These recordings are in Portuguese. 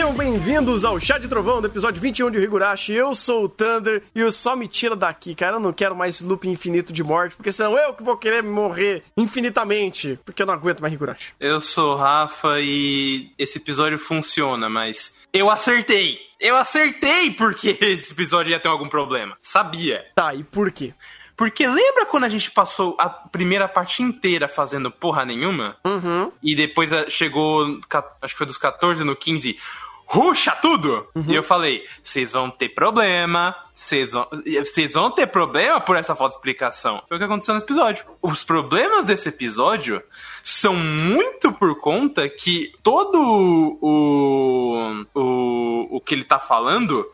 Sejam bem-vindos ao Chá de Trovão do episódio 21 de Higurashi. Eu sou o Thunder e o só me tira daqui, cara. Eu não quero mais loop infinito de morte, porque senão eu que vou querer morrer infinitamente, porque eu não aguento mais Higurashi. Eu sou o Rafa e esse episódio funciona, mas eu acertei. Eu acertei porque esse episódio ia ter algum problema. Sabia. Tá, e por quê? Porque lembra quando a gente passou a primeira parte inteira fazendo porra nenhuma? Uhum. E depois ah, chegou, acho que foi dos 14 no 15, ruxa tudo! E eu falei, vocês vão ter problema, vocês vão, vocês vão ter problema por essa falta de explicação. Foi o que aconteceu nesse episódio. Os problemas desse episódio são muito por conta que todo o, o, o que ele tá falando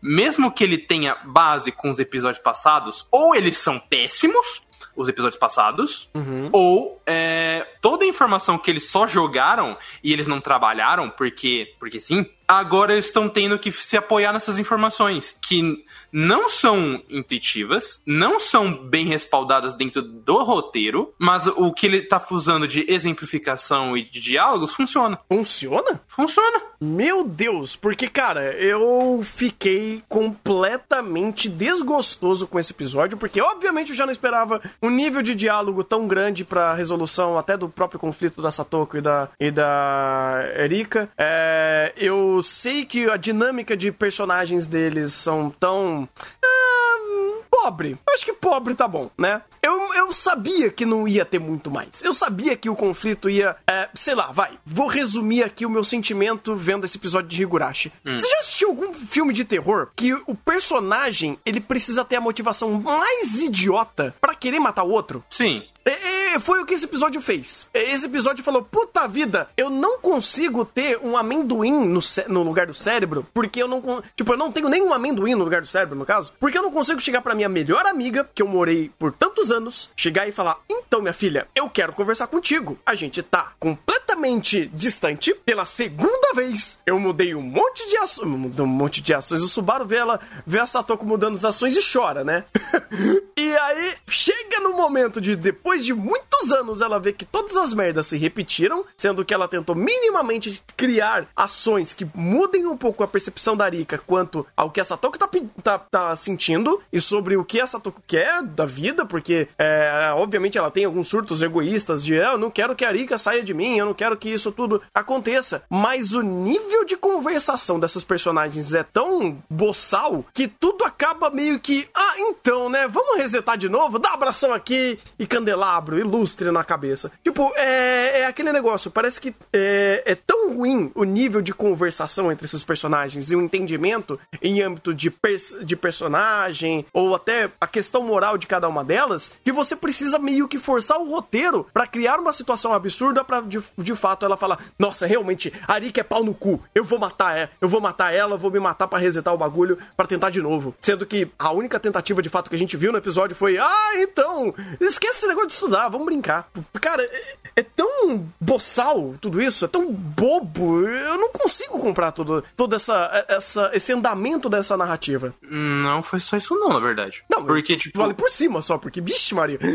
mesmo que ele tenha base com os episódios passados, ou eles são péssimos, os episódios passados, ou é, toda a informação que eles só jogaram e eles não trabalharam, porque, porque sim, agora eles estão tendo que se apoiar nessas informações, que não são intuitivas, não são bem respaldadas dentro do roteiro, mas o que ele tá usando de exemplificação e de diálogos funciona. Funciona? Funciona. Meu Deus, porque, cara, eu fiquei completamente desgostoso com esse episódio, porque obviamente eu já não esperava um nível de diálogo tão grande pra resolução até do próprio conflito da Satoko e da, e da Erika. É, eu sei que a dinâmica de personagens deles são tão. ah, pobre. Eu acho que pobre tá bom, né? Eu, eu sabia que não ia ter muito mais. Eu sabia que o conflito ia. é, sei lá, vai. Vou resumir aqui o meu sentimento vendo esse episódio de Higurashi. Você já assistiu algum filme de terror que o personagem ele precisa ter a motivação mais idiota pra querer matar o outro? Sim. É, foi o que esse episódio fez. Esse episódio falou: puta vida, eu não consigo ter um amendoim no, no lugar do cérebro, porque eu não. Tipo, eu não tenho nenhum amendoim no lugar do cérebro, no caso, porque eu não consigo chegar pra minha melhor amiga, que eu morei por tantos anos, chegar e falar: então, minha filha, eu quero conversar contigo. A gente tá completamente distante pela segunda vez. Eu mudei um monte de ações. Mudei um monte de ações. O Subaru vê ela, vê a Satoko mudando as ações e chora, né? e aí, chega no momento de depois de muitos anos ela vê que todas as merdas se repetiram, sendo que ela tentou minimamente criar ações que mudem um pouco a percepção da Arika quanto ao que a Satoko tá, tá, tá sentindo e sobre o que a Satoko quer da vida, porque é, obviamente ela tem alguns surtos egoístas de "Ah, eu não quero que a Arika saia de mim, eu não quero que isso tudo aconteça. Mas o nível de conversação dessas personagens é tão boçal que tudo acaba meio que. Ah, então, né? Vamos resetar de novo? Dá um abração aqui e candelabro, ilustre na cabeça. Tipo, é, é aquele negócio. Parece que é, é tão ruim o nível de conversação entre esses personagens e o entendimento em âmbito de, pers- de personagem ou até a questão moral de cada uma delas que você precisa meio que forçar o roteiro pra criar uma situação absurda pra de, de fato ela falar: Nossa, realmente, a Arika é pau no cu. Eu vou matar ela, eu vou matar ela, vou me matar pra resetar o bagulho pra tentar de novo. Sendo que a única tentativa de fato que a gente viu no episódio foi: Ah, então, esquece esse negócio de estudar, vamos brincar. Cara, é, é tão boçal tudo isso, é tão bobo. Eu não consigo comprar todo, todo essa, essa, esse andamento dessa narrativa. Não foi só isso não, na verdade. Não, porque, tipo... Vale por cima só, porque, vixe, Maria.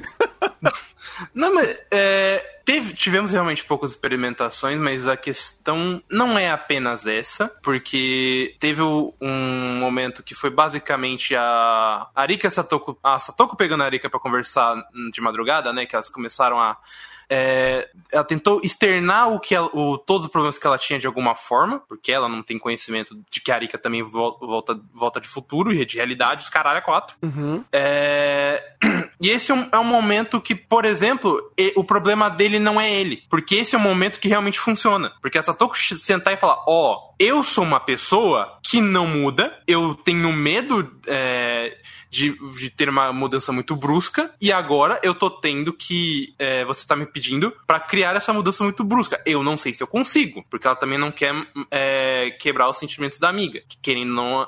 Não, mas é, teve- tivemos realmente poucas experimentações, mas a questão não é apenas essa, porque teve um momento que foi basicamente a Arika e Satoko, a Satoko pegando a Arika pra conversar de madrugada, né, que elas começaram a é, ela tentou externar o que ela- o, todos os problemas que ela tinha de alguma forma, porque ela não tem conhecimento de que a Arika também vol- volta, volta de futuro e de realidade, os caralho é quatro. É, E esse é um, é um momento que, por exemplo, o problema dele não é ele. Porque esse é um momento que realmente funciona. Porque a Satoko ch- sentar e falar: Ó, eu sou uma pessoa que não muda, eu tenho medo é, de, de ter uma mudança muito brusca, e agora eu tô tendo que. é, você tá me pedindo pra criar essa mudança muito brusca. Eu não sei se eu consigo, porque ela também não quer é, quebrar os sentimentos da amiga. Que querendo não.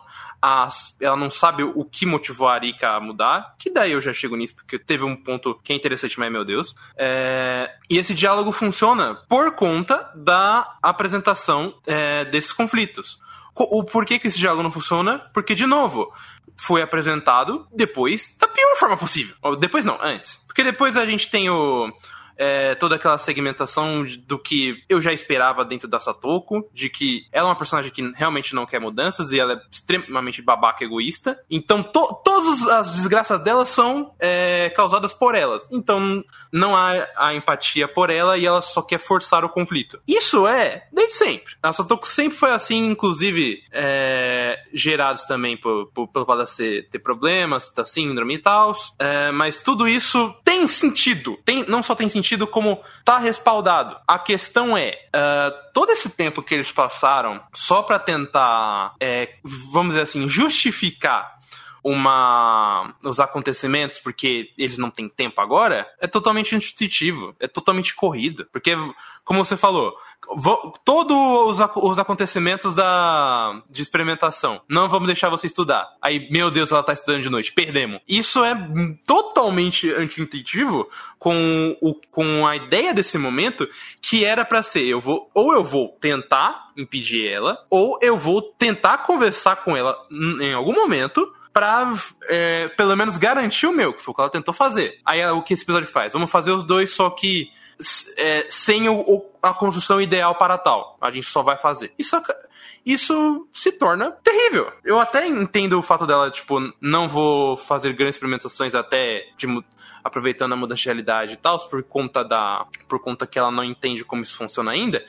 Ela não sabe o que motivou a Arika a mudar, que daí eu já chego nisso, porque teve um ponto que é interessante, mas meu Deus. É, e esse diálogo funciona por conta da apresentação é, desses conflitos. Co- O porquê que esse diálogo não funciona? Porque, de novo, foi apresentado depois da pior forma possível. Depois não, antes. Porque depois a gente tem o. é, toda aquela segmentação do que eu já esperava dentro da Satoko, de que ela é uma personagem que realmente não quer mudanças e ela é extremamente babaca egoísta. Então, to todas as desgraças dela são é, causadas por elas. Então, não há a empatia por ela e ela só quer forçar o conflito. Isso é desde sempre. A Satoko sempre foi assim, inclusive é, gerados também por, por, pelo fato de ter problemas, da síndrome e tal. É, mas tudo isso tem sentido. Tem, não só tem sentido, como tá respaldado. A questão é, uh, todo esse tempo que eles passaram só para tentar, é, vamos dizer assim, justificar uma os acontecimentos porque eles não têm tempo agora é totalmente intuitivo, é totalmente corrido, porque como você falou, todos os, os acontecimentos da de experimentação, não vamos deixar você estudar. Aí, meu Deus, ela tá estudando de noite, perdemos. Isso é totalmente anti-intuitivo com, o, com a ideia desse momento que era para ser, eu vou ou eu vou tentar impedir ela, ou eu vou tentar conversar com ela em algum momento pra é, pelo menos garantir o meu, que foi o que ela tentou fazer. Aí é o que esse episódio faz? Vamos fazer os dois, só que é, sem o, o, a construção ideal para tal. A gente só vai fazer. Isso, isso se torna terrível. Eu até entendo o fato dela, tipo, não vou fazer grandes experimentações até de, aproveitando a mudança de realidade e tal, por conta da. por conta que ela não entende como isso funciona ainda.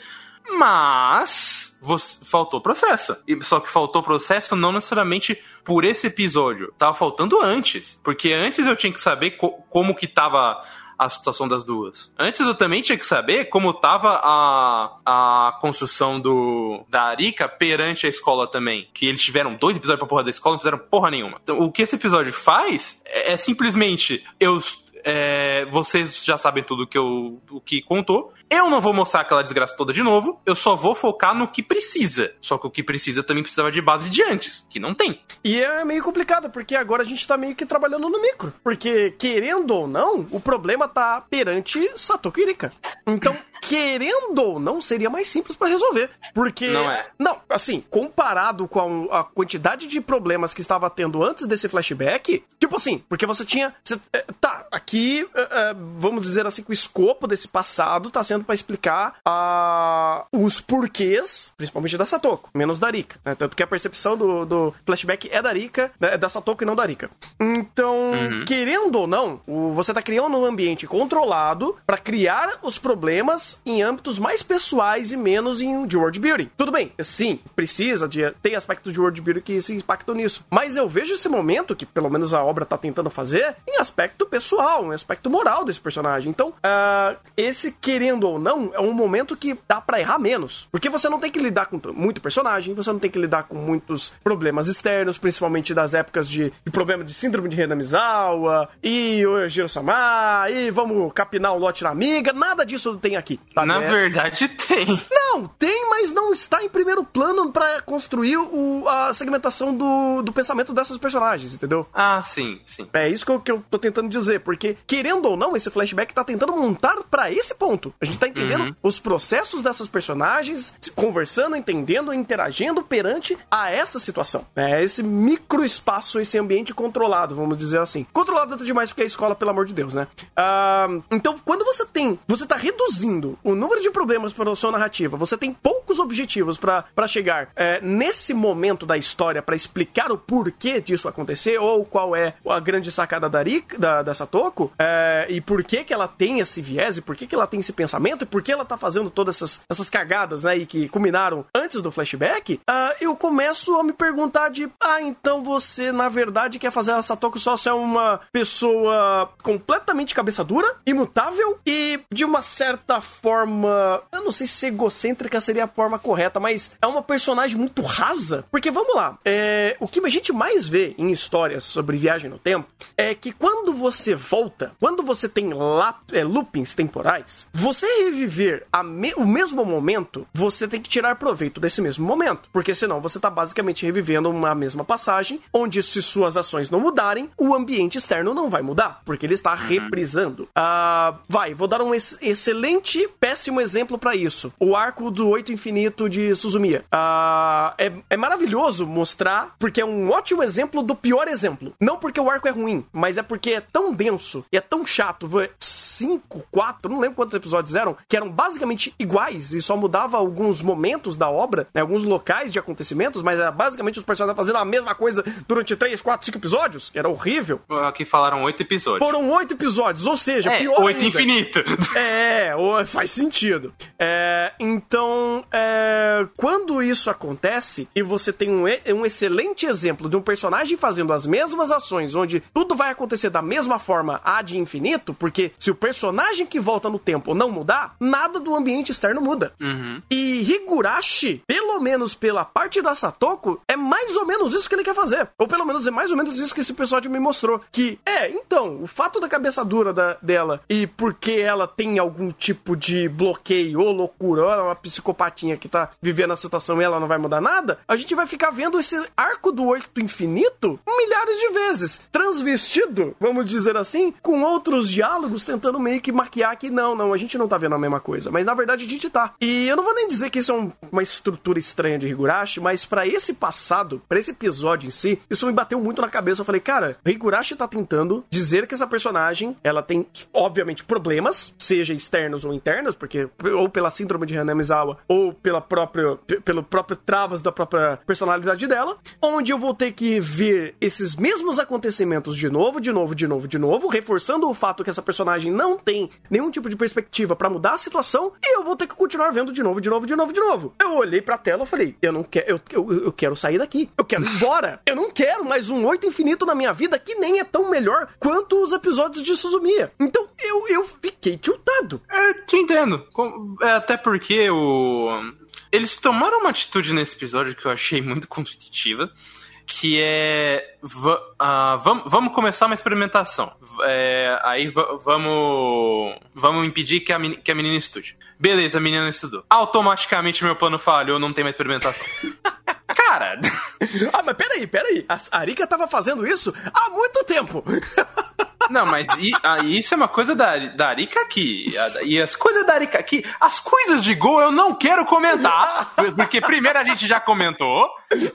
Mas você, faltou processo. E só que faltou processo não necessariamente por esse episódio. Tava faltando antes. Porque antes eu tinha que saber co como que tava a situação das duas. Antes eu também tinha que saber como tava a, a construção do da Arika perante a escola também. Que eles tiveram dois episódios pra porra da escola e não fizeram porra nenhuma. Então, o que esse episódio faz é, é simplesmente eu é, vocês já sabem tudo que eu, o que contou. Eu não vou mostrar aquela desgraça toda de novo, eu só vou focar no que precisa. Só que o que precisa também precisava de base de antes, que não tem. E é meio complicado, porque agora a gente tá meio que trabalhando no micro. Porque, querendo ou não, o problema tá perante Satoku Irika. Então, querendo ou não, seria mais simples para resolver. Porque. Não é. Não, assim, comparado com a, a, quantidade de problemas que estava tendo antes desse flashback, tipo assim, porque você tinha. Você, é, tá, aqui, é, é, vamos dizer assim, que o escopo desse passado tá sendo para explicar a, os porquês, principalmente da Satoko, menos da Rika. Né? Tanto que a percepção do, do flashback é da Rika, é da Satoko e não da Rika. Então, uhum. querendo ou não, você tá criando um ambiente controlado para criar os problemas em âmbitos mais pessoais e menos em de world building. Tudo bem, sim, precisa de tem aspectos de world building que se impactam nisso. Mas eu vejo esse momento que pelo menos a obra tá tentando fazer em aspecto pessoal, em aspecto moral desse personagem. Então, uh, esse querendo ou não é um momento que dá para errar menos, porque você não tem que lidar com muito personagem, você não tem que lidar com muitos problemas externos, principalmente das épocas de, de problema de síndrome de Renamizawa e o Jiro-sama e vamos capinar o lote na amiga, nada disso tem aqui. Tá Na verdade, tem. Não, tem, mas não está em primeiro plano para construir o, a segmentação do, do pensamento dessas personagens, entendeu? Ah, sim, sim. É isso que eu, que eu tô tentando dizer, porque, querendo ou não, esse flashback tá tentando montar para esse ponto. A gente tá entendendo uhum. os processos dessas personagens, conversando, entendendo, interagindo perante a essa situação. É esse micro espaço, esse ambiente controlado, vamos dizer assim. Controlado até demais porque é a escola, pelo amor de Deus, né? Uh, então, quando você tem, você tá reduzindo o número de problemas para a sua narrativa, você tem poucos objetivos para chegar é, nesse momento da história para explicar o porquê disso acontecer ou qual é a grande sacada da, Rika, da, da Satoko é, e por que, que ela tem esse viés e por que, que ela tem esse pensamento e por que ela tá fazendo todas essas, essas cagadas aí né, que culminaram antes do flashback, uh, eu começo a me perguntar de ah, então você na verdade quer fazer a Satoko só ser uma pessoa completamente cabeça dura, imutável e de uma certa forma. Eu não sei se egocêntrica seria a forma correta, mas é uma personagem muito rasa. Porque vamos lá, é, o que a gente mais vê em histórias sobre viagem no tempo é que quando você volta, quando você tem lá, é, loopings temporais, você reviver me, o mesmo momento, você tem que tirar proveito desse mesmo momento. Porque senão você está basicamente revivendo uma mesma passagem, onde se suas ações não mudarem, o ambiente externo não vai mudar, porque ele está uhum. reprisando. Uh, vai, vou dar um ex excelente péssimo exemplo para isso. O arco arco do Oito Infinito de Suzumiya. Uh, é, é maravilhoso mostrar, porque é um ótimo exemplo do pior exemplo. Não porque o arco é ruim, mas é porque é tão denso e é tão chato. Cinco, quatro, não lembro quantos episódios eram, que eram basicamente iguais e só mudava alguns momentos da obra, né, alguns locais de acontecimentos, mas era basicamente os personagens fazendo a mesma coisa durante três, quatro, cinco episódios, era horrível. Aqui falaram oito episódios. Foram oito episódios, ou seja, é, pior Oito ainda. infinito. É, faz sentido. É, então, é, quando isso acontece e você tem um, um excelente exemplo de um personagem fazendo as mesmas ações, onde tudo vai acontecer da mesma forma a de infinito, porque se o personagem que volta no tempo não mudar, nada do ambiente externo muda. Uhum. E Higurashi, pelo menos pela parte da Satoko, é mais ou menos isso que ele quer fazer. Ou pelo menos é mais ou menos isso que esse episódio me mostrou. Que, é, então, o fato da cabeça dura da, dela e porque ela tem algum tipo de bloqueio ou loucura, ou ela é uma psicopatinha que tá vivendo a situação e ela não vai mudar nada, a gente vai ficar vendo esse arco do oito infinito milhares de vezes. Transvestido, vamos dizer assim, com outros diálogos tentando meio que maquiar que não, não, a gente não tá vendo a mesma coisa. Mas na verdade a gente tá. E eu não vou nem dizer que isso é um, uma estrutura estranha de Higurashi, mas para esse passado, para esse episódio em si, isso me bateu muito na cabeça. Eu falei, cara, Higurashi tá tentando dizer que essa personagem, ela tem, obviamente, problemas, seja externos ou internos, porque ou pela síndrome de Hanamizawa, ou pela própria, pelo próprio travas da própria personalidade dela, onde eu vou ter que ver esses mesmos acontecimentos de novo, de novo, de novo, de novo, reforçando o fato que essa personagem não tem nenhum tipo de perspectiva para mudar a situação, e eu vou ter que continuar vendo de novo, de novo, de novo, de novo. Eu olhei pra tela e falei, eu não quero, eu, eu, eu quero sair daqui, eu quero ir embora, eu não quero mais um oito infinito na minha vida que nem é tão melhor quanto os episódios de Suzumiya. Então eu, eu fiquei tiltado. É, te entendo. É, até porque o. Eles tomaram uma atitude nesse episódio que eu achei muito competitiva que é uh, vamos, vamos começar uma experimentação. É, aí vamos vamos impedir que a, que a menina estude. Beleza, a menina estudou. Automaticamente meu plano falhou, não tem mais experimentação. Cara! ah, mas peraí, peraí. A Arika tava fazendo isso há muito tempo. Não, mas e, isso é uma coisa da, da Arika aqui. E as coisas da Arika aqui, as coisas de Gol eu não quero comentar. Porque primeiro a gente já comentou.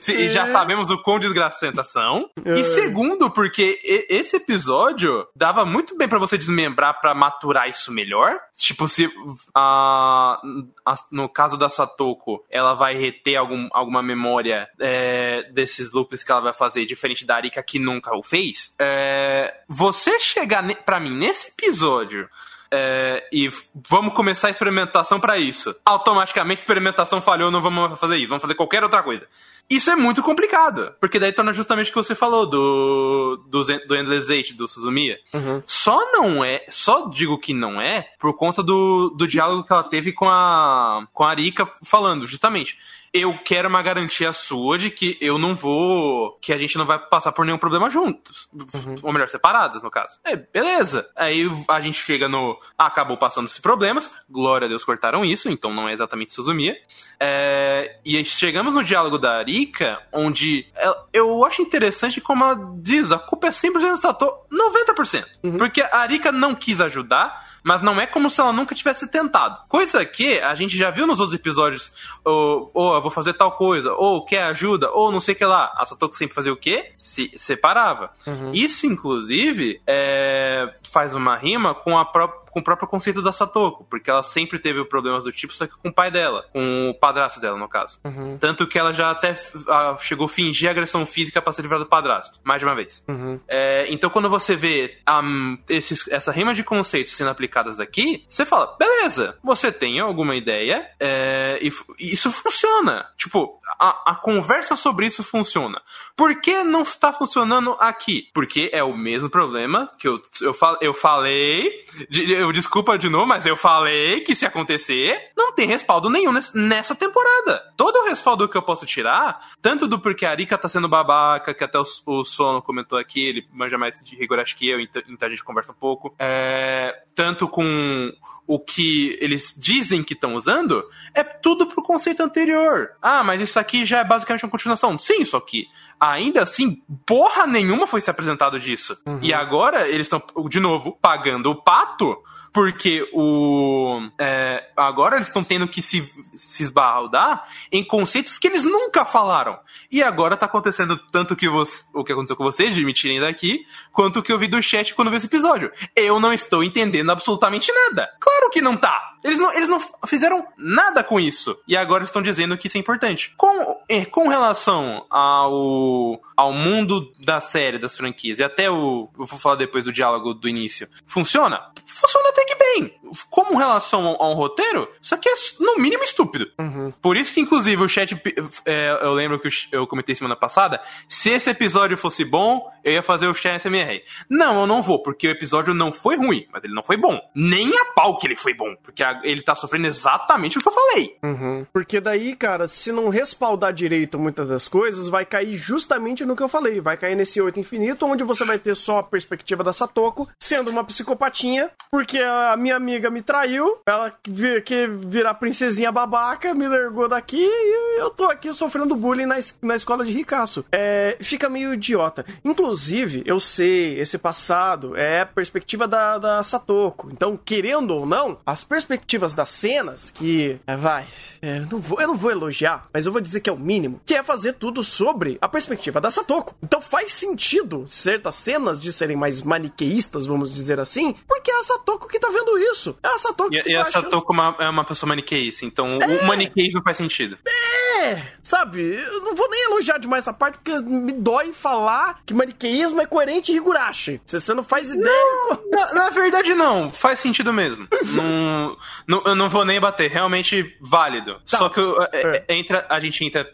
E já sabemos o quão desgraçentas são. E segundo, porque esse episódio dava muito bem para você desmembrar para maturar isso melhor. Tipo, se a, a, no caso da Satoko, ela vai reter algum, alguma memória é, desses loops que ela vai fazer, diferente da Arika que nunca o fez. É, você chegar para mim nesse episódio é, e vamos começar a experimentação para isso. Automaticamente, experimentação falhou, não vamos fazer isso, vamos fazer qualquer outra coisa. Isso é muito complicado, porque daí torna justamente o que você falou do, do, do Endless Eight, do Suzumiya. Uhum. Só não é, só digo que não é, por conta do, do diálogo que ela teve com a, com a Arika falando, justamente eu quero uma garantia sua de que eu não vou. que a gente não vai passar por nenhum problema juntos. Uhum. Ou melhor, separados, no caso. É, beleza. Aí a gente chega no. acabou passando esses problemas. Glória a Deus cortaram isso, então não é exatamente Suzumiya. É, e chegamos no diálogo da Arika, onde eu acho interessante como ela diz: a culpa é sempre do Sato 90%. Uhum. Porque a Arika não quis ajudar mas não é como se ela nunca tivesse tentado. Coisa que a gente já viu nos outros episódios, ou, ou eu vou fazer tal coisa, ou quer ajuda, ou não sei o que lá. A Satoko sempre fazia o quê? Se separava. Uhum. Isso, inclusive, é, faz uma rima com a própria com o próprio conceito da Satoko, porque ela sempre teve problemas do tipo, só que com o pai dela, com o padrasto dela, no caso. Uhum. Tanto que ela já até uh, chegou a fingir agressão física pra se livrar do padrasto, mais de uma vez. Uhum. É, então, quando você vê um, esses, essa rima de conceitos sendo aplicadas aqui, você fala, beleza, você tem alguma ideia é, e, e, isso funciona. Tipo, a, a conversa sobre isso funciona. Por que não está funcionando aqui? Porque é o mesmo problema que eu, eu, fal, eu falei de, eu desculpa de novo, mas eu falei que se acontecer, não tem respaldo nenhum nessa temporada. Todo o respaldo que eu posso tirar, tanto do porque a Arika tá sendo babaca, que até o, o Sono comentou aqui, ele manja mais de Higurashi que eu, então, então a gente conversa um pouco. É, tanto com o que eles dizem que estão usando, é tudo pro conceito anterior. Ah, mas isso aqui já é basicamente uma continuação. Sim, só que ainda assim, porra nenhuma foi se apresentado disso. Uhum. E agora eles estão, de novo, pagando o pato Porque o. É, agora eles estão tendo que se, se esbarrar em conceitos que eles nunca falaram. E agora tá acontecendo tanto que você, o que aconteceu com vocês, de me tirem daqui, quanto o que eu vi do chat quando vi esse episódio. Eu não estou entendendo absolutamente nada. Claro que não tá. Eles não, eles não fizeram nada com isso. E agora estão dizendo que isso é importante. Com, é, com relação ao, ao mundo da série, das franquias, e até o. Eu vou falar depois do diálogo do início. Funciona? Funciona até que bem. Como relação ao, ao roteiro, isso aqui é no mínimo estúpido. Uhum. Por isso que, inclusive, o chat. É, eu lembro que eu comentei semana passada. Se esse episódio fosse bom, eu ia fazer o chat SMR. Não, eu não vou, porque o episódio não foi ruim, mas ele não foi bom. Nem a pau que ele foi bom. Porque a, ele tá sofrendo exatamente o que eu falei. Uhum. Porque daí, cara, se não respaldar direito muitas das coisas, vai cair justamente no que eu falei. Vai cair nesse oito infinito, onde você vai ter só a perspectiva da Satoko, sendo uma psicopatinha, porque a minha amiga me traiu, ela vir, que virar princesinha babaca, me largou daqui e eu tô aqui sofrendo bullying na, na escola de ricaço. É, fica meio idiota. Inclusive, eu sei, esse passado é a perspectiva da, da Satoko. Então, querendo ou não, as perspectivas das cenas, que é, vai, é, eu, não vou, eu não vou elogiar, mas eu vou dizer que é o mínimo, que é fazer tudo sobre a perspectiva da Satoko. Então faz sentido certas cenas de serem mais maniqueístas, vamos dizer assim, porque é a Satoko que tá vendo isso. É a Satoko e, E a Satoko achando... é uma pessoa maniqueísta, então é. o maniqueísmo faz sentido. É, sabe, eu não vou nem elogiar demais essa parte, porque me dói falar que maniqueísmo é coerente e Higurashi. Você não faz ideia. Não, na, na, verdade, não. Faz sentido mesmo. não, não, eu não vou nem bater. Realmente válido. Tá. Só que é. é. entra, a gente entra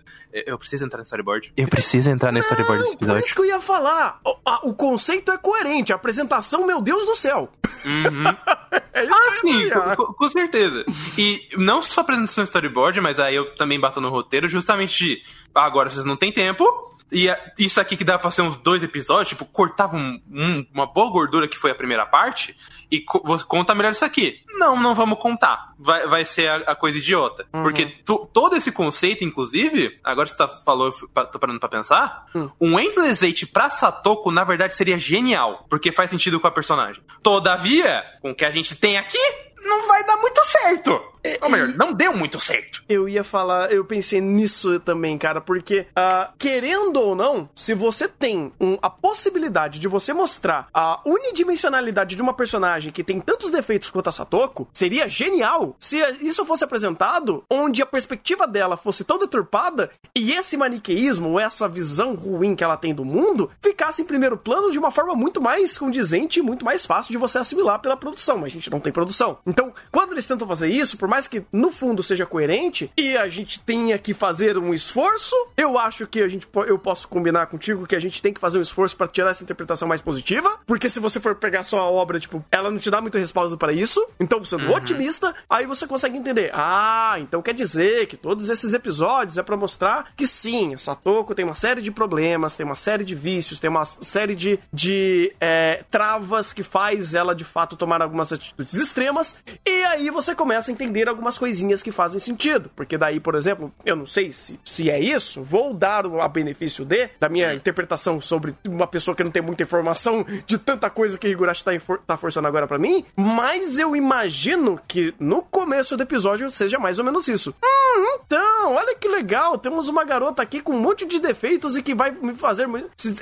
eu preciso entrar no storyboard? Eu preciso entrar no storyboard desse episódio. Por isso que eu ia falar. O, o, conceito é coerente. A apresentação, meu Deus do céu. Uhum. é ah, sim, com, com, certeza. E não só apresentação storyboard, mas aí eu também bato no roteiro, justamente de, agora vocês não têm tempo, e isso aqui que dá pra ser uns dois episódios, tipo, cortava um, um, uma boa gordura que foi a primeira parte e co conta melhor isso aqui. Não, não vamos contar. Vai, vai ser a, a coisa idiota. Uhum. Porque todo esse conceito, inclusive, agora você tá, falou, tô parando pra pensar, uhum. um Endless Eight pra Satoko, na verdade, seria genial. Porque faz sentido com a personagem. Todavia, com o que a gente tem aqui, não vai dar muito certo. Ou melhor, não deu muito certo. Eu ia falar, eu pensei nisso também, cara, porque, uh, querendo ou não, se você tem um, a possibilidade de você mostrar a unidimensionalidade de uma personagem que tem tantos defeitos quanto a Satoko, seria genial se isso fosse apresentado onde a perspectiva dela fosse tão deturpada e esse maniqueísmo, essa visão ruim que ela tem do mundo, ficasse em primeiro plano de uma forma muito mais condizente e muito mais fácil de você assimilar pela produção. Mas a gente não tem produção. Então, quando eles tentam fazer isso, por mais mais que no fundo seja coerente e a gente tenha que fazer um esforço, eu acho que a gente eu posso combinar contigo que a gente tem que fazer um esforço para tirar essa interpretação mais positiva, porque se você for pegar só a obra, tipo, ela não te dá muito respaldo para isso. Então, sendo uhum. otimista, aí você consegue entender. Ah, então quer dizer que todos esses episódios é para mostrar que sim, a Satoko tem uma série de problemas, tem uma série de vícios, tem uma série de, de é, travas que faz ela de fato tomar algumas atitudes extremas. E aí você começa a entender algumas coisinhas que fazem sentido. Porque daí, por exemplo, eu não sei se, se é isso, vou dar o benefício de, da minha interpretação sobre uma pessoa que não tem muita informação de tanta coisa que Higurashi tá, tá forçando agora para mim, mas eu imagino que no começo do episódio seja mais ou menos isso. Hum, então, olha que legal, temos uma garota aqui com um monte de defeitos e que vai me fazer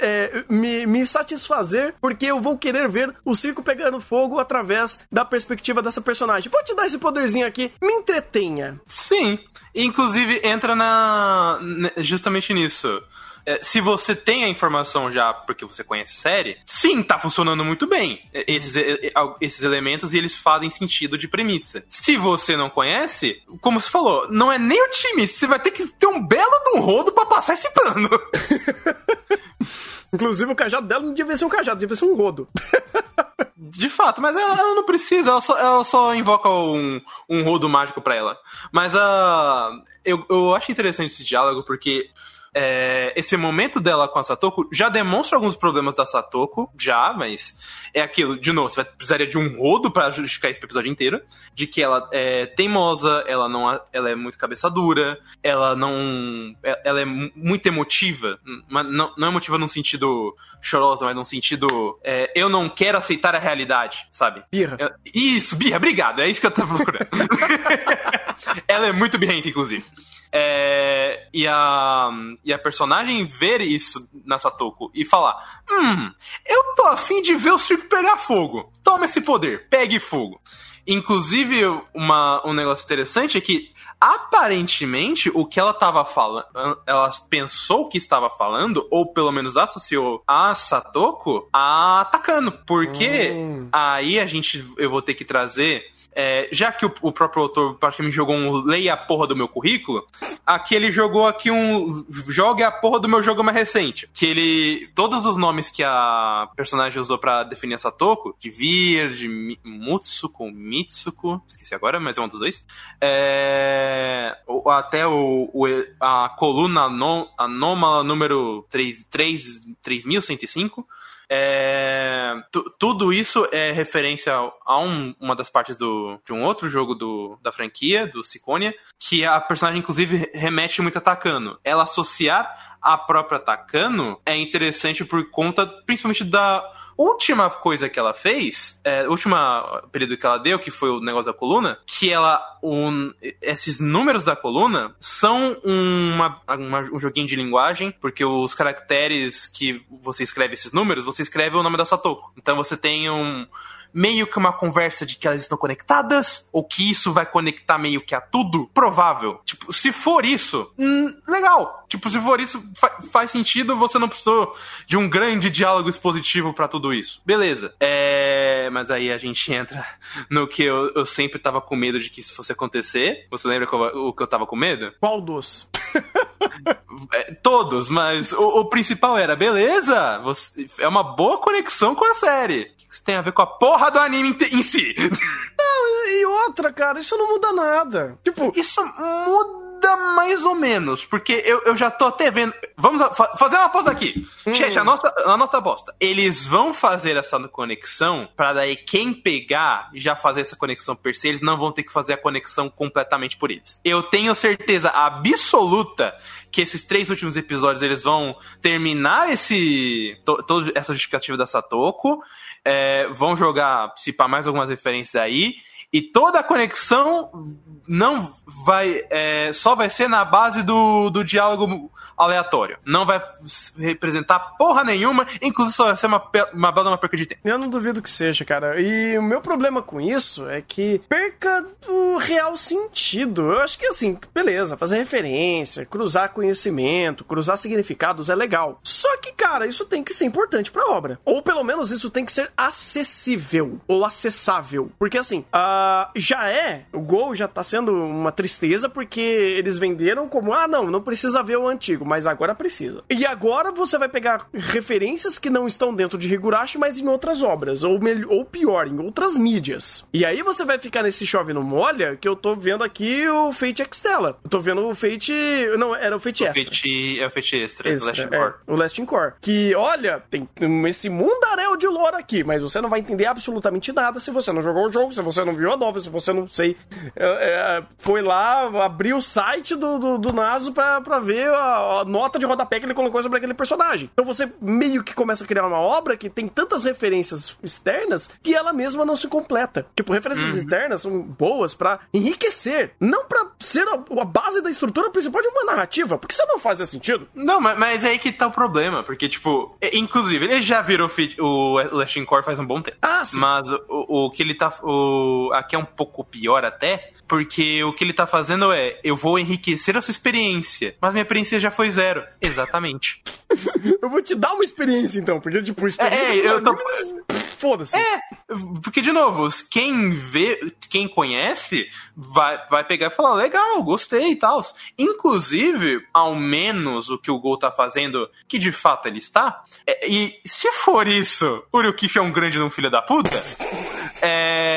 é, me, me satisfazer porque eu vou querer ver o circo pegando fogo através da perspectiva dessa personagem. Vou te dar esse poderzinho aqui, me entretenha. Sim. Inclusive, entra na. justamente nisso. É, se você tem a informação já porque você conhece a série, sim, tá funcionando muito bem esses, esses elementos e eles fazem sentido de premissa. Se você não conhece, como você falou, não é nem o time, você vai ter que ter um belo de um rodo para passar esse pano. Inclusive, o cajado dela não devia ser um cajado, devia ser um rodo. De fato, mas ela, ela, não precisa, ela só, ela só invoca um, um rodo mágico pra ela. Mas uh, eu, eu acho interessante esse diálogo porque é, esse momento dela com a Satoko já demonstra alguns problemas da Satoko, já, mas é aquilo, de novo, você vai precisaria de um rodo para justificar esse episódio inteiro, de que ela é teimosa, ela não ela é muito cabeça dura, ela não ela é muito emotiva, mas não, não emotiva num sentido chorosa, mas num sentido é, eu não quero aceitar a realidade, sabe? Birra. Isso, birra, obrigado, é isso que eu tava procurando. ela é muito birrenta, inclusive. É, e, a, e a personagem ver isso na Satoko e falar: Hum, eu tô afim de ver o circo pegar fogo. Toma esse poder, pegue fogo. Inclusive, uma, um negócio interessante é que aparentemente o que ela estava falando, ela pensou que estava falando, ou pelo menos associou a Satoko a Takano, porque hum. aí a gente eu vou ter que trazer é, já que o, o, próprio autor praticamente jogou um leia a porra do meu currículo, aqui ele jogou aqui um jogue a porra do meu jogo mais recente. Que ele. Todos os nomes que a personagem usou para definir essa Satoko, de Vir, de Mutsuko, Mitsuko, esqueci agora, mas é um dos dois. É, até o, o, a coluna anômala número 3, 3, 3105 é, tudo isso é referência a um, uma das partes do, de um outro jogo do, da franquia, do Siconia, que a personagem, inclusive, remete muito a Takano. Ela associar a própria Takano é interessante por conta, principalmente da última coisa que ela fez, é, última período que ela deu, que foi o negócio da coluna, que ela. Um, esses números da coluna são uma, uma, um joguinho de linguagem, porque os caracteres que você escreve esses números, você escreve o nome da Satoko. Então você tem um meio que uma conversa de que elas estão conectadas, ou que isso vai conectar meio que a tudo? Provável. Tipo, se for isso, hum, legal. Tipo, se for isso, fa faz sentido, você não precisou de um grande diálogo expositivo para tudo isso. Beleza. É. Mas aí a gente entra no que eu, eu sempre tava com medo de que isso fosse acontecer. Você lembra o que eu tava com medo? Qual dos? É, todos, mas o, o, principal era, beleza, você, é uma boa conexão com a série. O que isso tem a ver com a porra do anime em si? Não, e outra, cara, isso não muda nada. Tipo, isso muda mais ou menos, porque eu, eu já tô até vendo. Vamos a, fa fazer uma pausa aqui. Hum. Checha, anota, anota a bosta. Eles vão fazer essa conexão para daí quem pegar já fazer essa conexão per se, eles não vão ter que fazer a conexão completamente por eles. Eu tenho certeza absoluta que esses três últimos episódios eles vão terminar esse to, toda essa justificativa da Satoko, é, vão jogar, se para mais algumas referências aí e toda a conexão não vai. É, só vai ser na base do, do diálogo aleatório. Não vai representar porra nenhuma, inclusive só vai ser uma, uma bela uma perca de tempo. Eu não duvido que seja, cara. E o meu problema com isso é que perca o real sentido. Eu acho que assim, beleza, fazer referência, cruzar conhecimento, cruzar significados é legal. Só que, cara, isso tem que ser importante pra obra. Ou pelo menos isso tem que ser acessível ou acessável. Porque assim, uh, já é, o Gol já tá sendo uma tristeza porque eles venderam como, ah, não, não precisa ver o antigo mas agora precisa. E agora você vai pegar referências que não estão dentro de Higurashi, mas em outras obras, ou, ou pior, em outras mídias. E aí você vai ficar nesse chove no molha que eu tô vendo aqui o Fate Extella. Eu tô vendo o Fate. Não, era o Fate o Extra. Fate, é o Fate Extra, extra Last é, o Last Core. Que, olha, tem esse mundaréu de lore aqui, mas você não vai entender absolutamente nada se você não jogou o jogo, se você não viu a nova, se você não sei. É, é, foi lá, abriu o site do, do, do Naso pra, pra ver a, a nota de rodapé que ele colocou sobre aquele personagem. Então você meio que começa a criar uma obra que tem tantas referências externas que ela mesma não se completa. Tipo, referências uhum. externas são boas para enriquecer, não para ser a, a, base da estrutura principal de uma narrativa, porque isso não faz sentido. Não, mas, mas é aí que tá o problema, porque, tipo, inclusive, ele já virou o Lashing Core faz um bom tempo. Ah, sim. Mas o, o que ele tá. O, aqui é um pouco pior até, porque o que ele tá fazendo é, eu vou enriquecer a sua experiência, mas minha experiência já foi zero. Exatamente. eu vou te dar uma experiência então, porque tipo, experiência é, é eu tô... Foda-se. É, porque de novo, quem vê, quem conhece, vai, vai pegar e falar, legal, gostei e tal. Inclusive, ao menos o que o Gol tá fazendo, que de fato ele está, é, e se for isso, o Ryukishi é um grande um filho da puta, é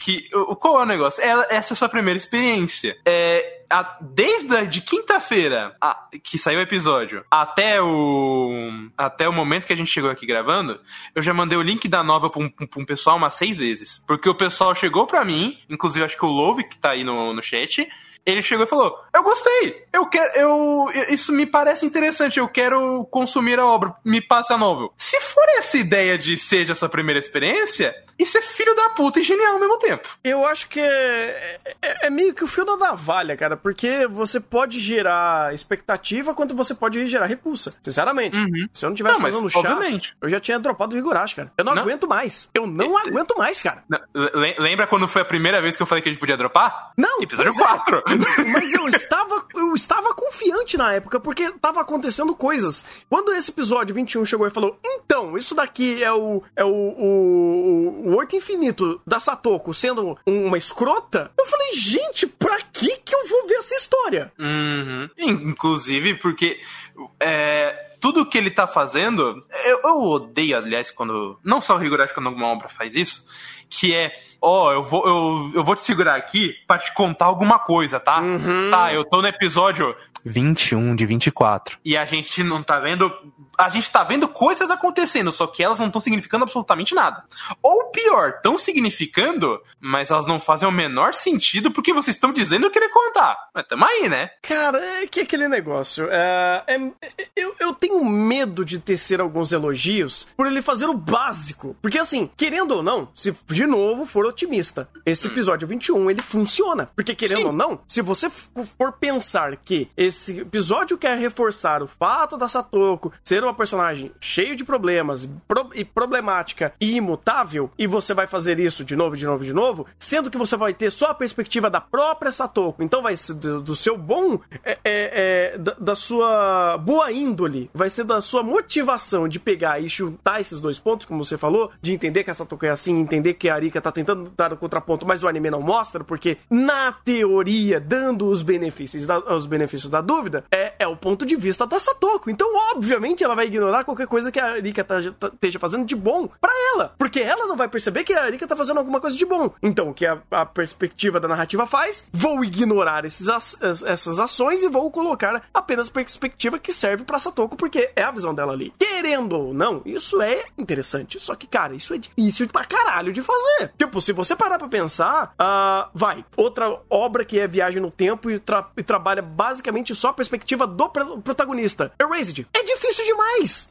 que. Qual é o negócio? É, essa é a sua primeira experiência. É, a- desde a de quinta-feira que saiu o episódio até o até o momento que a gente chegou aqui gravando, eu já mandei o link da nova pra um, pra um pessoal umas seis vezes. Porque o pessoal chegou pra mim, inclusive acho que o Love, que tá aí no, no chat, ele chegou e falou: Eu gostei, eu quero, eu, isso me parece interessante, eu quero consumir a obra, me passe a novel. Se for essa ideia de seja a sua primeira experiência, isso é filho da puta e genial ao mesmo tempo. Eu acho que é, é- é meio que o fio da navalha, cara, porque você pode gerar expectativa quanto você pode gerar repulsa. Sinceramente. Uhum. Se eu não tivesse Não, mas fazendo chá, obviamente. eu já tinha dropado o Higurashi, cara. Eu não, Não. aguento mais. Eu não aguento mais, cara. Lembra quando foi a primeira vez que eu falei que a gente podia dropar? Não, Episódio pois é. 4. Mas eu estava, eu estava confiante na época, porque estava acontecendo coisas. Quando esse episódio 21 chegou e falou, então, isso daqui é o. é o, o, o Oito Infinito da Satoko sendo uma escrota, eu falei, gente, pra que que eu vou essa história? Uhum. In- Inclusive, porque é, tudo que ele tá fazendo. Eu, eu odeio, aliás, quando. Não só o Higurashi quando alguma obra faz isso. Que é, ó, eu, vou, eu, eu vou te segurar aqui pra te contar alguma coisa, tá? Tá, eu tô no episódio 21 de 24. E a gente não tá vendo. A gente tá vendo coisas acontecendo, só que elas não estão significando absolutamente nada. Ou pior, estão significando, mas elas não fazem o menor sentido porque vocês estão dizendo eu querer contar. Mas tamo aí, né? Cara, é que aquele negócio. É, é- eu, eu tenho medo de tecer alguns elogios por ele fazer o básico. Porque, assim, querendo ou não, se de novo for otimista, esse episódio 21 ele funciona. Porque, querendo Sim. ou não, se você for pensar que esse episódio quer reforçar o fato da Satoko ser uma personagem cheio de problemas pro- e problemática e imutável, e você vai fazer isso de novo, de novo, de novo, sendo que você vai ter só a perspectiva da própria Satoko, então vai ser do, do seu bom, é, é, é, da, da sua boa índole, vai ser da sua motivação de pegar e juntar esses dois pontos, como você falou, de entender que a Satoko é assim, entender que a Arika tá tentando dar o contraponto, mas o anime não mostra, porque na teoria, dando os benefícios da, os benefícios da dúvida, é, é o ponto de vista da Satoko. Então, obviamente, ela vai ignorar qualquer coisa que a Arika tá- tá- esteja fazendo de bom pra ela, porque ela não vai perceber que a Arika tá fazendo alguma coisa de bom. Então, o que a, a perspectiva da narrativa faz, vou ignorar esses as- as- essas ações e vou colocar apenas perspectiva que serve pra Satoko, porque é a visão dela ali. Querendo ou não, isso é interessante. Só que, cara, isso é difícil pra caralho de fazer. Tipo, se você parar pra pensar, ah, vai, outra obra que é Viagem no Tempo e, tra- e trabalha basicamente só a perspectiva do pro- protagonista. Erased. É difícil demais.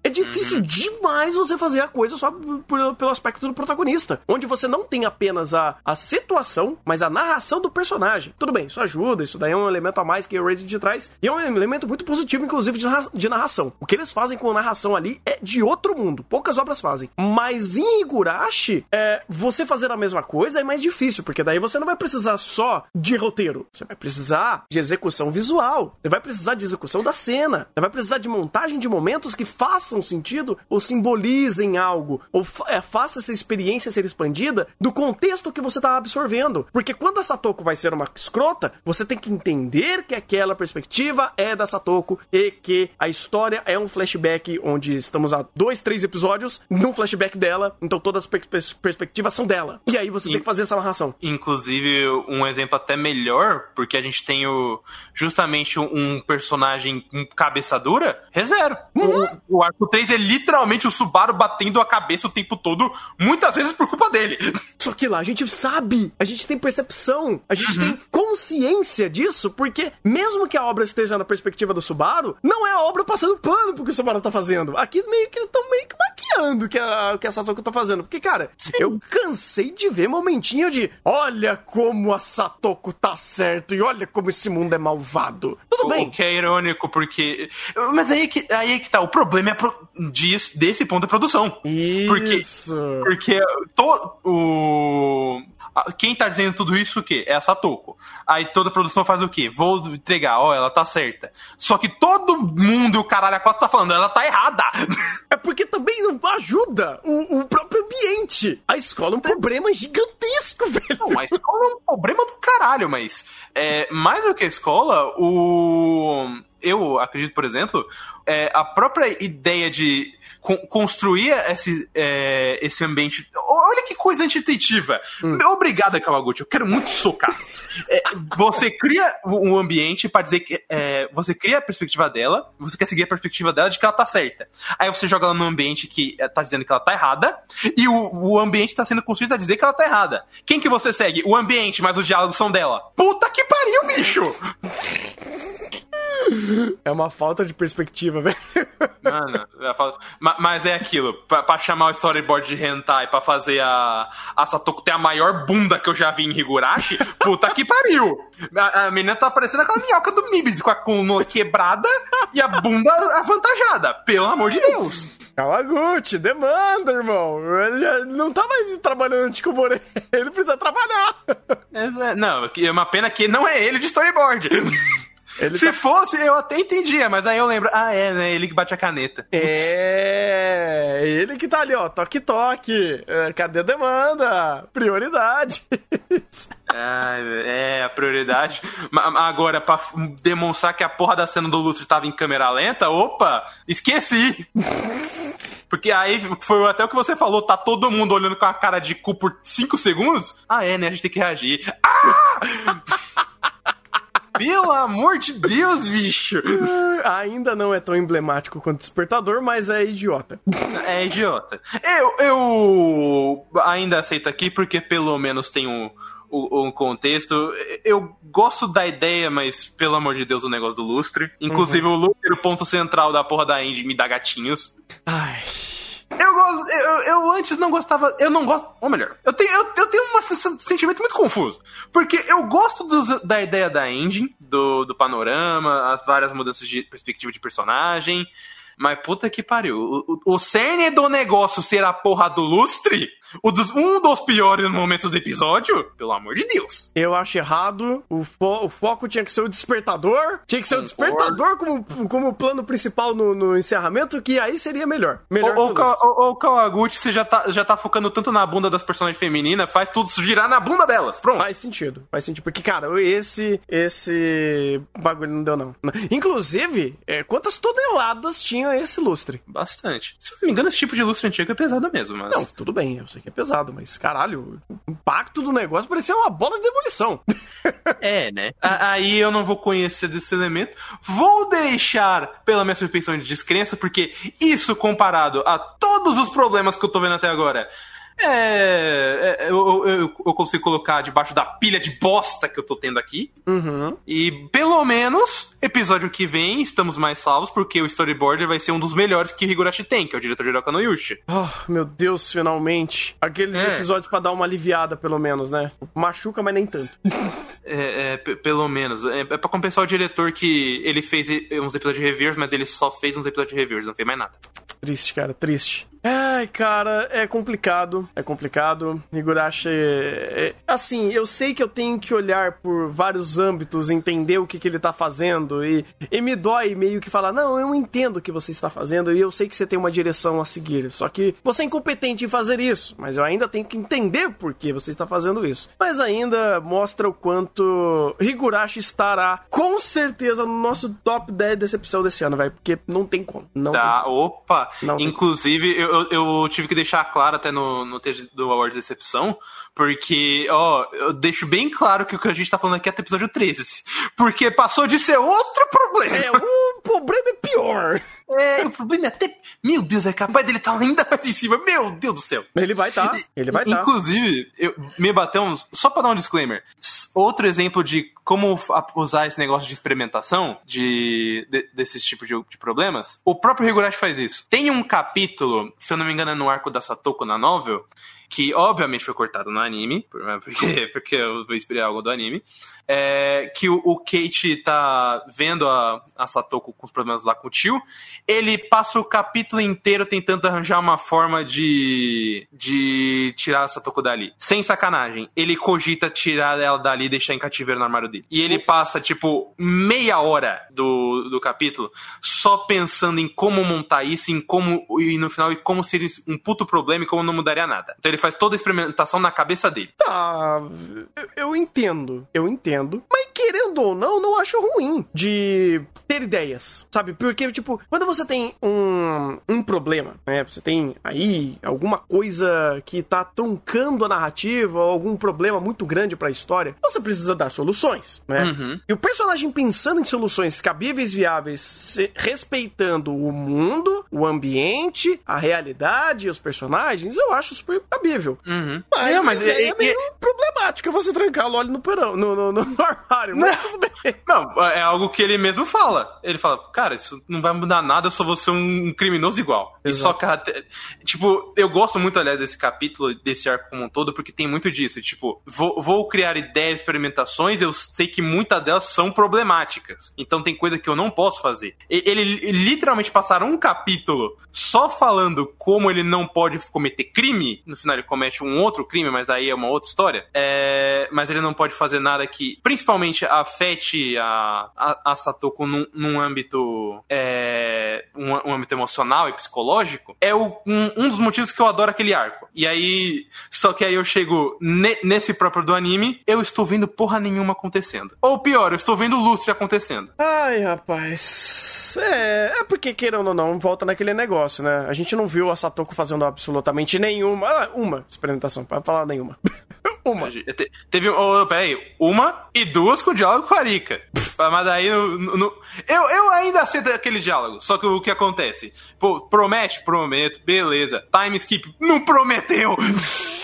É difícil demais você fazer a coisa só pelo aspecto do protagonista. Onde você não tem apenas a, a situação, mas a narração do personagem. Tudo bem, isso ajuda, isso daí é um elemento a mais que Erased traz. E é um elemento muito positivo, inclusive, de, narra- de narração. O que eles fazem com a narração ali é de outro mundo. Poucas obras fazem. Mas em Higurashi, é, você fazer a mesma coisa é mais difícil, porque daí você não vai precisar só de roteiro. Você vai precisar de execução visual. Você vai precisar de execução da cena. Você vai precisar de montagem de momentos que façam sentido ou simbolizem algo. Ou fa é, faça essa experiência ser expandida do contexto que você está absorvendo. Porque quando a Satoko vai ser uma escrota, você tem que entender que aquela perspectiva é da Satoko e que a história é um flashback onde estamos há dois, três episódios num flashback dela. Então todas as per- pers- perspectivas são dela. E aí você E- tem que fazer essa narração. Inclusive, um exemplo até melhor, porque a gente tem o, justamente um, personagem com cabeça dura, ReZero. O, o arco 3 é literalmente o Subaru batendo a cabeça o tempo todo, muitas vezes por culpa dele. Só que lá a gente sabe, a gente tem percepção, a gente tem consciência disso, porque mesmo que a obra esteja na perspectiva do Subaru, não é a obra passando pano pro que o Subaru tá fazendo. Aqui meio que estão meio que maquiando o que a, que a Satoko tá fazendo. Porque, cara, eu cansei de ver momentinho de olha como a Satoko tá certo e olha como esse mundo é malvado. Tudo O bem. que é irônico, porque. Mas aí é que, aí é que tá. O problema é pro, desse ponto da produção. Porque Isso. Porque to, o. Quem tá dizendo tudo isso o quê? É a Satoko. Aí toda a produção faz o quê? Vou entregar, ó, ela tá certa. Só que todo mundo, o caralho, a quatro tá falando, ela tá errada. É porque também não ajuda o, o próprio ambiente. A escola é um problema gigantesco, velho. Não, a escola é um problema do caralho, mas é, mais do que a escola, o. Eu acredito, por exemplo, é, a própria ideia de con construir esse, é, esse ambiente. Olha que coisa intuitiva. Hum. Obrigado, Kawaguchi. Eu quero muito socar. é, você cria um ambiente para dizer que é, você cria a perspectiva dela, você quer seguir a perspectiva dela de que ela tá certa. Aí você joga ela num ambiente que é, tá dizendo que ela tá errada, e o, o ambiente tá sendo construído a dizer que ela tá errada. Quem que você segue? O ambiente, mas os diálogos são dela. Puta que pariu, bicho! É uma falta de perspectiva, velho. Mano, é falta... mas é aquilo. Pra, pra, chamar o storyboard de hentai pra fazer a, a Satoko ter a maior bunda que eu já vi em Higurashi, puta que pariu. A, a menina tá parecendo aquela minhoca do Mibis, com a coluna quebrada e a bunda avantajada. Pelo amor de Deus. Kawaguchi, demanda, irmão. Ele não tá mais trabalhando de Komore. Ele precisa trabalhar. É, não, é uma pena que não é ele de storyboard. Ele Se tá... fosse, eu até entendia, mas aí eu lembro, ah, é, né? Ele que bate a caneta. É, ele que tá ali, ó, toque-toque. É, cadê a demanda? Prioridade. é, a prioridade. Agora, pra demonstrar que a porra da cena do Lúcio tava em câmera lenta, opa, esqueci. Porque aí foi até o que você falou, tá todo mundo olhando com a cara de cu por 5 segundos. Ah, é, né? A gente tem que reagir. Ah! Pelo amor de Deus, bicho! Ainda não é tão emblemático quanto Despertador, mas é idiota. É idiota. Eu, eu ainda aceito aqui porque pelo menos tem um, um contexto. Eu gosto da ideia, mas pelo amor de Deus, o negócio do lustre. Inclusive, uhum. o lustre, o ponto central da porra da Indy, me dá gatinhos. Ai. Eu gosto. Eu, eu, antes não gostava. Eu não gosto. Ou melhor, eu tenho, eu, eu tenho um sentimento muito confuso. Porque eu gosto da ideia da engine, do, do panorama, as várias mudanças de perspectiva de personagem. Mas puta que pariu. O, o, o cerne do negócio ser a porra do lustre dos, um dos piores momentos do episódio, pelo amor de Deus. Eu acho errado. O, fo o foco tinha que ser o despertador. Tinha que ser Concordo. o despertador como, como plano principal no, no, encerramento, que aí seria melhor. melhor o, o, o, Kawaguchi, você já tá, já tá focando tanto na bunda das personagens femininas, faz tudo girar na bunda delas. Pronto. Faz sentido. Faz sentido. Porque, cara, esse, esse bagulho não deu, não. Inclusive, é, quantas toneladas tinha esse lustre? Bastante. Se eu não me engano, esse tipo de lustre antigo é pesado mesmo, mas... Não, tudo bem. Eu sei sei que é pesado, mas caralho, o impacto do negócio parecia uma bola de demolição. é, né? Aí eu não vou conhecer desse elemento. Vou deixar pela minha suspensão de descrença, porque isso comparado a todos os problemas que eu tô vendo até agora é, é eu, eu, eu, consigo colocar debaixo da pilha de bosta que eu tô tendo aqui. Uhum. E pelo menos, episódio que vem, estamos mais salvos, porque o storyboarder vai ser um dos melhores que o Higurashi tem, que é o diretor de Kano Yushi. Oh, meu Deus, finalmente. Aqueles é. episódios para dar uma aliviada, pelo menos, né? Machuca, mas nem tanto. é, é pelo menos. É, é pra compensar o diretor que ele fez uns episódios de reviewers, mas ele só fez uns episódios de reviewers, não fez mais nada. Triste, cara, triste. Ai, cara, é complicado. É complicado. Higurashi. É, é, assim, eu sei que eu tenho que olhar por vários âmbitos, entender o que, que ele tá fazendo. E, e me dói meio que falar: não, eu entendo o que você está fazendo e eu sei que você tem uma direção a seguir. Só que você é incompetente em fazer isso. Mas eu ainda tenho que entender por que você está fazendo isso. Mas ainda mostra o quanto Higurashi estará com certeza no nosso top 10 decepção desse ano, vai. Porque não tem como. Não tá, tem. opa! Não Inclusive, eu eu, eu, tive que deixar claro até no, no texto do Award de Decepção, porque, ó, eu deixo bem claro que o que a gente tá falando aqui é até episódio 13. Porque passou de ser outro problema. É, o problema é pior. Problema é até. Meu Deus, é capaz dele estar tá ainda mais em cima. Meu Deus do céu. Ele vai estar. Tá. Ele vai estar. Tá. Inclusive, eu, me bateu um. Só pra dar um disclaimer. Outro exemplo de como usar esse negócio de experimentação de, de desses tipos de, de, problemas. O próprio Higurashi faz isso. Tem um capítulo, se eu não me engano, é no arco da Satoko na novel, que obviamente foi cortado no anime, porque, porque eu vou inspirar algo do anime, é, que o, o, Kate tá vendo a, a Satoko com os problemas lá com o tio, ele passa o capítulo inteiro tentando arranjar uma forma de, de tirar a Satoko dali. Sem sacanagem. Ele cogita tirar ela dali e deixar em cativeiro no armário dele. E ele passa, tipo, meia hora do, do capítulo só pensando em como montar isso, em como, e no final, e como seria um puto problema e como não mudaria nada. Então ele faz toda a experimentação na cabeça dele. Tá, eu, entendo, eu entendo. Mas querendo ou não, não acho ruim de ter ideias, sabe? Porque, tipo, quando você tem um, um problema, né? Você tem aí alguma coisa que tá truncando a narrativa, ou algum problema muito grande pra história, você precisa dar soluções, né? Uhum. E o personagem pensando em soluções cabíveis, viáveis, respeitando o mundo, o ambiente, a realidade, os personagens, eu acho super cabível. Uhum. Mas, Não, mas é, é- é meio problemático você trancar o Loli no perão, no, no, no armário, mas tudo bem. Não, é algo que ele mesmo fala. Ele fala, cara, isso não vai mudar nada, eu só vou ser um criminoso igual. E só caracter... Tipo, eu gosto muito, aliás, desse capítulo, desse arco como um todo, porque tem muito disso. Tipo, vou, vou criar ideias, experimentações, eu sei que muitas delas são problemáticas. Então tem coisa que eu não posso fazer. E- Ele, ele literalmente passaram um capítulo só falando como ele não pode cometer crime. No final ele comete um outro crime, mas aí é uma outra história. É, mas ele não pode fazer nada que, principalmente, afete a, a, a Satoko num, num âmbito é, um, um âmbito emocional e psicológico. É o, um, um dos motivos que eu adoro aquele arco. E aí, só que aí eu chego ne- nesse próprio do anime, eu estou vendo porra nenhuma acontecendo. Ou pior, eu estou vendo lustre acontecendo. Ai, rapaz. É, é porque, queirando ou não, volta naquele negócio, né? A gente não viu a Satoko fazendo absolutamente nenhuma. Ah, uma experimentação, pra falar nenhuma. uma. Te- Teve, oh, peraí, uma e duas com diálogo com a Arika. Mas aí, no, no- eu, eu ainda aceito aquele diálogo. Só que o que acontece? Pô, promete? Prometo, beleza. Time skip, não prometeu!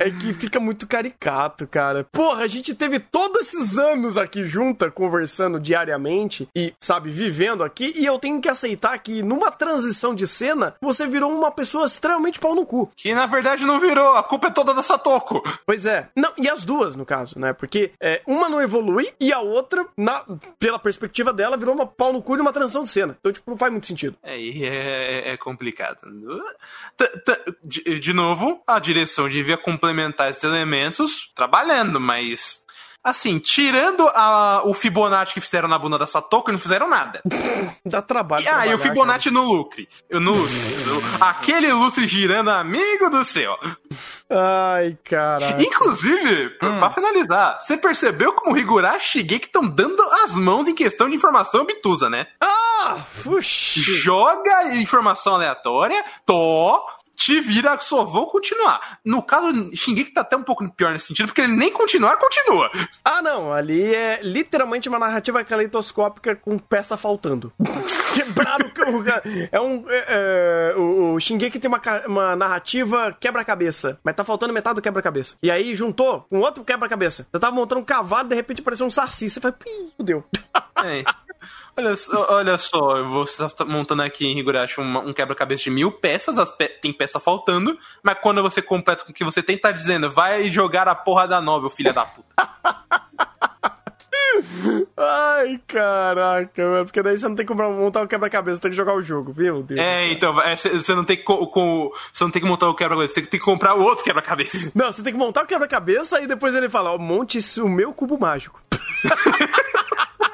É que fica muito caricato, cara. Porra, a gente teve todos esses anos aqui junta, conversando diariamente e, sabe, vivendo aqui, e eu tenho que aceitar que numa transição de cena, você virou uma pessoa extremamente pau no cu. Que na verdade não virou, a culpa é toda da Satoko. Pois é. Não, e as duas, no caso, né? Porque é, uma não evolui e a outra, na, pela perspectiva dela, virou uma pau no cu de uma transição de cena. Então, tipo, não faz muito sentido. É, é complicado. T- t- De, de novo, a direção devia complementar esses elementos trabalhando, mas. Assim, tirando a- o Fibonacci que fizeram na bunda da Satoko, não fizeram nada. Dá trabalho. E, ah, e o Fibonacci no lucre. Eu no lucre. Aquele lustre girando, amigo do céu. cara. Ai, caralho. Inclusive, pra- pra finalizar, você percebeu como o Higurashi e Shigeki estão dando as mãos em questão de informação obtusa, né? Ah, puxa. Joga informação aleatória, tô, te vira, só vou continuar. No caso, Shingeki tá até um pouco pior nesse sentido, porque ele nem continuar, continua. Ah, não. Ali é literalmente uma narrativa caleidoscópica com peça faltando. Quebraram o É um. é, é, o, Shingeki tem uma, uma narrativa quebra-cabeça, mas tá faltando metade do quebra-cabeça. E aí juntou com outro quebra-cabeça. Você tava montando um cavalo, de repente apareceu um saci. Você fala, pi, fudeu. É. Olha, só- olha só, você tá montando aqui em Higurashi uma- um quebra-cabeça de mil peças, as pe- tem peça faltando, mas quando você completa com o que você tem, tá dizendo, vai jogar a porra da novel, filha da puta. Ai, caraca. Porque daí você não tem que montar o quebra-cabeça, tem que jogar o jogo, meu Deus. É, então, é, cê- você não tem que, co- co- você não tem que montar o quebra-cabeça, você tem que comprar o outro quebra-cabeça. Não, você tem que montar o quebra-cabeça e depois ele fala, ó, monte o meu cubo mágico.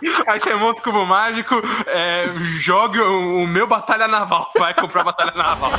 Aí você monta o cubo mágico, é, joga o, o meu batalha naval, vai comprar batalha naval.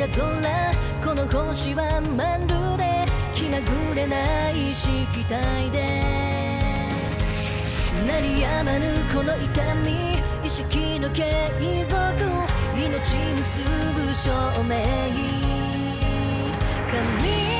が空この星はまるで気まぐれない色体で。鳴りやまぬこの痛み意識の継続命結ぶ証明。神